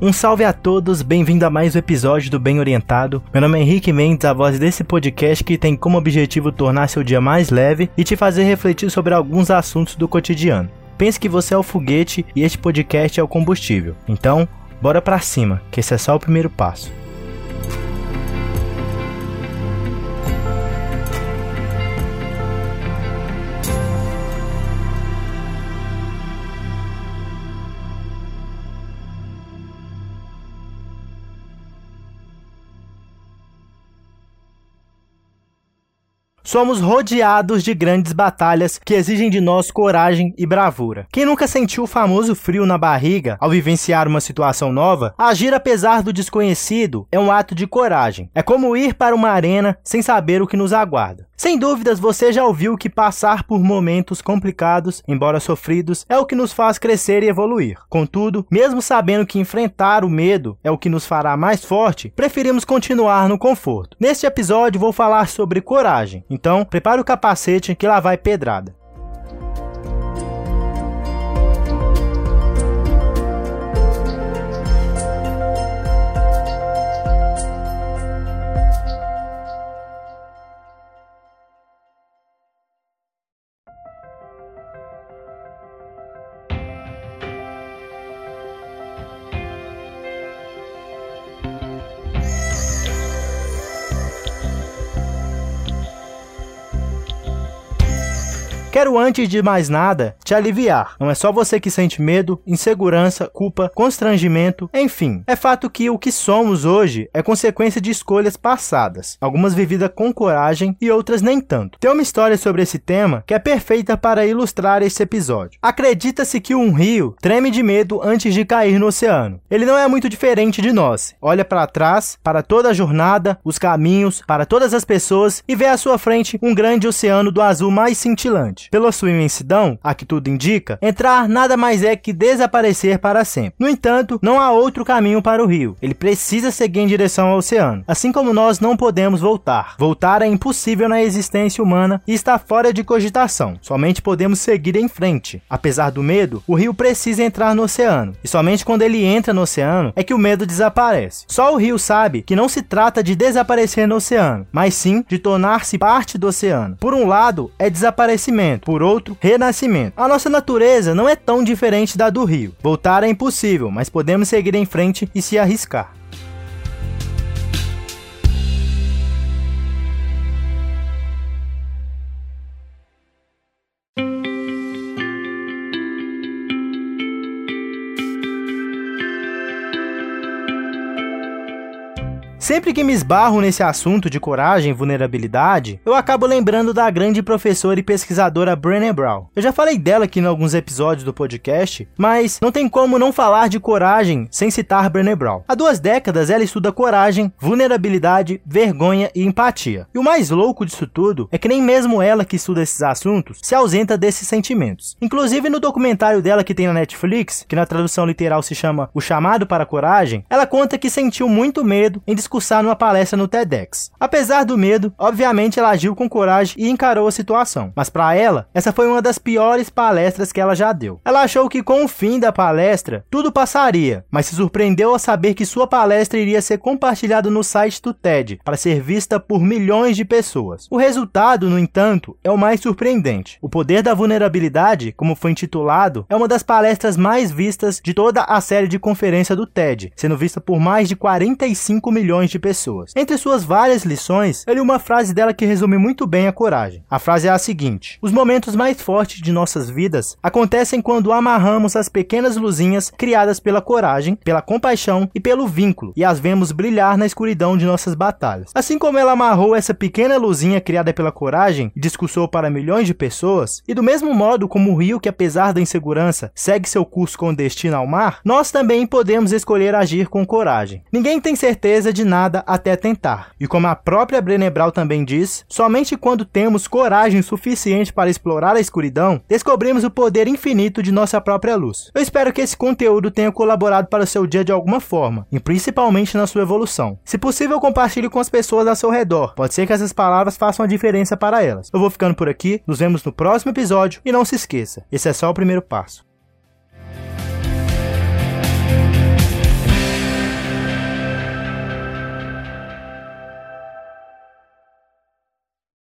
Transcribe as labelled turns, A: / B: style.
A: Um salve a todos, bem-vindo a mais um episódio do Bem Orientado. Meu nome é Henrique Mendes, a voz desse podcast que tem como objetivo tornar seu dia mais leve e te fazer refletir sobre alguns assuntos do cotidiano. Pense que você é o foguete e este podcast é o combustível. Então, bora pra cima, que esse é só o primeiro passo. Somos rodeados de grandes batalhas que exigem de nós coragem e bravura. Quem nunca sentiu o famoso frio na barriga ao vivenciar uma situação nova, agir apesar do desconhecido é um ato de coragem. É como ir para uma arena sem saber o que nos aguarda. Sem dúvidas, você já ouviu que passar por momentos complicados, embora sofridos, é o que nos faz crescer e evoluir. Contudo, mesmo sabendo que enfrentar o medo é o que nos fará mais forte, preferimos continuar no conforto. Neste episódio, vou falar sobre coragem. Então, prepare o capacete que lá vai pedrada. Quero antes de mais nada te aliviar. Não é só você que sente medo, insegurança, culpa, constrangimento, enfim. É fato que o que somos hoje é consequência de escolhas passadas, algumas vividas com coragem e outras nem tanto. Tem uma história sobre esse tema que é perfeita para ilustrar esse episódio. Acredita-se que um rio treme de medo antes de cair no oceano. Ele não é muito diferente de nós. Olha para trás, para toda a jornada, os caminhos, para todas as pessoas e vê à sua frente um grande oceano do azul mais cintilante pela sua imensidão, a que tudo indica, entrar nada mais é que desaparecer para sempre. No entanto, não há outro caminho para o rio. Ele precisa seguir em direção ao oceano. Assim como nós não podemos voltar. Voltar é impossível na existência humana e está fora de cogitação. Somente podemos seguir em frente. Apesar do medo, o rio precisa entrar no oceano. E somente quando ele entra no oceano é que o medo desaparece. Só o rio sabe que não se trata de desaparecer no oceano, mas sim de tornar-se parte do oceano. Por um lado, é desaparecimento por outro, renascimento. A nossa natureza não é tão diferente da do rio. Voltar é impossível, mas podemos seguir em frente e se arriscar. Sempre que me esbarro nesse assunto de coragem e vulnerabilidade, eu acabo lembrando da grande professora e pesquisadora Brené Brown. Eu já falei dela aqui em alguns episódios do podcast, mas não tem como não falar de coragem sem citar Brené Brown. Há duas décadas ela estuda coragem, vulnerabilidade, vergonha e empatia. E o mais louco disso tudo é que nem mesmo ela que estuda esses assuntos se ausenta desses sentimentos. Inclusive no documentário dela que tem na Netflix, que na tradução literal se chama O Chamado para a Coragem, ela conta que sentiu muito medo em discutir discursar numa palestra no TEDx. Apesar do medo, obviamente ela agiu com coragem e encarou a situação. Mas para ela, essa foi uma das piores palestras que ela já deu. Ela achou que com o fim da palestra, tudo passaria, mas se surpreendeu ao saber que sua palestra iria ser compartilhada no site do TED para ser vista por milhões de pessoas. O resultado, no entanto, é o mais surpreendente. O poder da vulnerabilidade, como foi intitulado, é uma das palestras mais vistas de toda a série de conferência do TED, sendo vista por mais de 45 milhões milhões de pessoas. Entre suas várias lições, eu li uma frase dela que resume muito bem a coragem. A frase é a seguinte: Os momentos mais fortes de nossas vidas acontecem quando amarramos as pequenas luzinhas criadas pela coragem, pela compaixão e pelo vínculo e as vemos brilhar na escuridão de nossas batalhas. Assim como ela amarrou essa pequena luzinha criada pela coragem e discursou para milhões de pessoas, e do mesmo modo como o rio que apesar da insegurança segue seu curso com destino ao mar, nós também podemos escolher agir com coragem. Ninguém tem certeza de nada nada até tentar. E como a própria Brené Brown também diz, somente quando temos coragem suficiente para explorar a escuridão, descobrimos o poder infinito de nossa própria luz. Eu espero que esse conteúdo tenha colaborado para o seu dia de alguma forma, e principalmente na sua evolução. Se possível, compartilhe com as pessoas ao seu redor. Pode ser que essas palavras façam a diferença para elas. Eu vou ficando por aqui, nos vemos no próximo episódio e não se esqueça, esse é só o primeiro passo.